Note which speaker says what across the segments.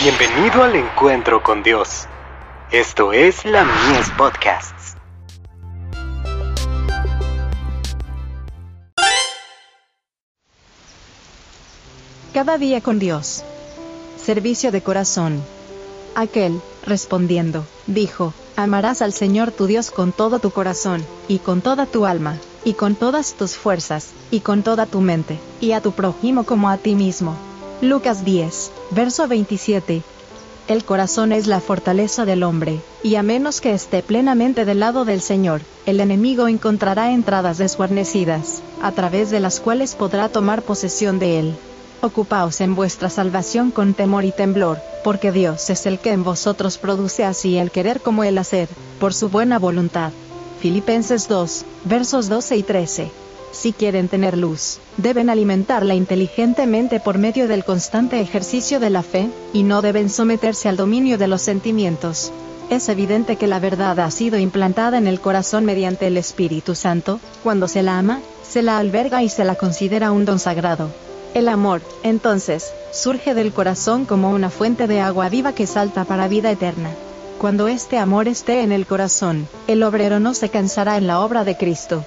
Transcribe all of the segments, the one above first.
Speaker 1: Bienvenido al encuentro con Dios. Esto es la Mies Podcasts.
Speaker 2: Cada día con Dios. Servicio de corazón. Aquel, respondiendo, dijo, amarás al Señor tu Dios con todo tu corazón, y con toda tu alma, y con todas tus fuerzas, y con toda tu mente, y a tu prójimo como a ti mismo. Lucas 10, verso 27. El corazón es la fortaleza del hombre, y a menos que esté plenamente del lado del Señor, el enemigo encontrará entradas desguarnecidas, a través de las cuales podrá tomar posesión de él. Ocupaos en vuestra salvación con temor y temblor, porque Dios es el que en vosotros produce así el querer como el hacer, por su buena voluntad. Filipenses 2, versos 12 y 13. Si quieren tener luz, deben alimentarla inteligentemente por medio del constante ejercicio de la fe, y no deben someterse al dominio de los sentimientos. Es evidente que la verdad ha sido implantada en el corazón mediante el Espíritu Santo, cuando se la ama, se la alberga y se la considera un don sagrado. El amor, entonces, surge del corazón como una fuente de agua viva que salta para vida eterna. Cuando este amor esté en el corazón, el obrero no se cansará en la obra de Cristo.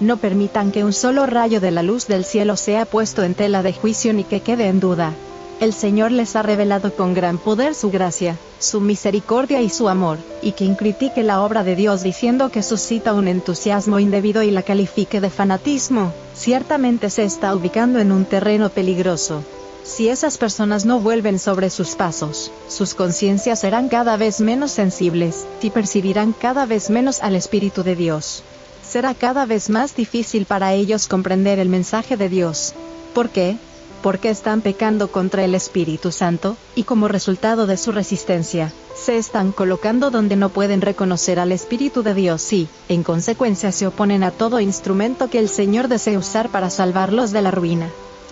Speaker 2: No permitan que un solo rayo de la luz del cielo sea puesto en tela de juicio ni que quede en duda. El Señor les ha revelado con gran poder su gracia, su misericordia y su amor, y quien critique la obra de Dios diciendo que suscita un entusiasmo indebido y la califique de fanatismo, ciertamente se está ubicando en un terreno peligroso. Si esas personas no vuelven sobre sus pasos, sus conciencias serán cada vez menos sensibles, y percibirán cada vez menos al Espíritu de Dios. Será cada vez más difícil para ellos comprender el mensaje de Dios. ¿Por qué? porque están pecando contra el Espíritu Santo, y como resultado de su resistencia, se están colocando donde no pueden reconocer al Espíritu de Dios y, en consecuencia, se oponen a todo instrumento que el Señor desee usar para salvarlos de la ruina.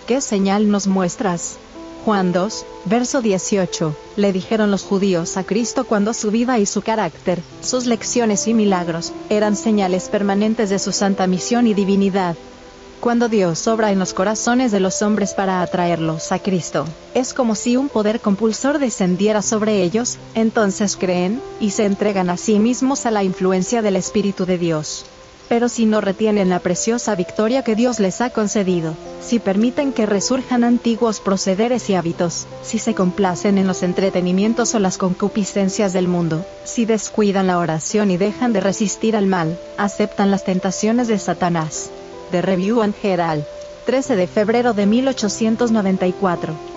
Speaker 2: ¿Qué señal nos muestras? Juan 2, verso 18, le dijeron los judíos a Cristo cuando su vida y su carácter, sus lecciones y milagros, eran señales permanentes de su santa misión y divinidad. Cuando Dios obra en los corazones de los hombres para atraerlos a Cristo, es como si un poder compulsor descendiera sobre ellos, entonces creen, y se entregan a sí mismos a la influencia del Espíritu de Dios. Pero si no retienen la preciosa victoria que Dios les ha concedido, si permiten que resurjan antiguos procederes y hábitos, si se complacen en los entretenimientos o las concupiscencias del mundo, si descuidan la oración y dejan de resistir al mal, aceptan las tentaciones de Satanás, The Review and Herald, 13 de febrero de 1894.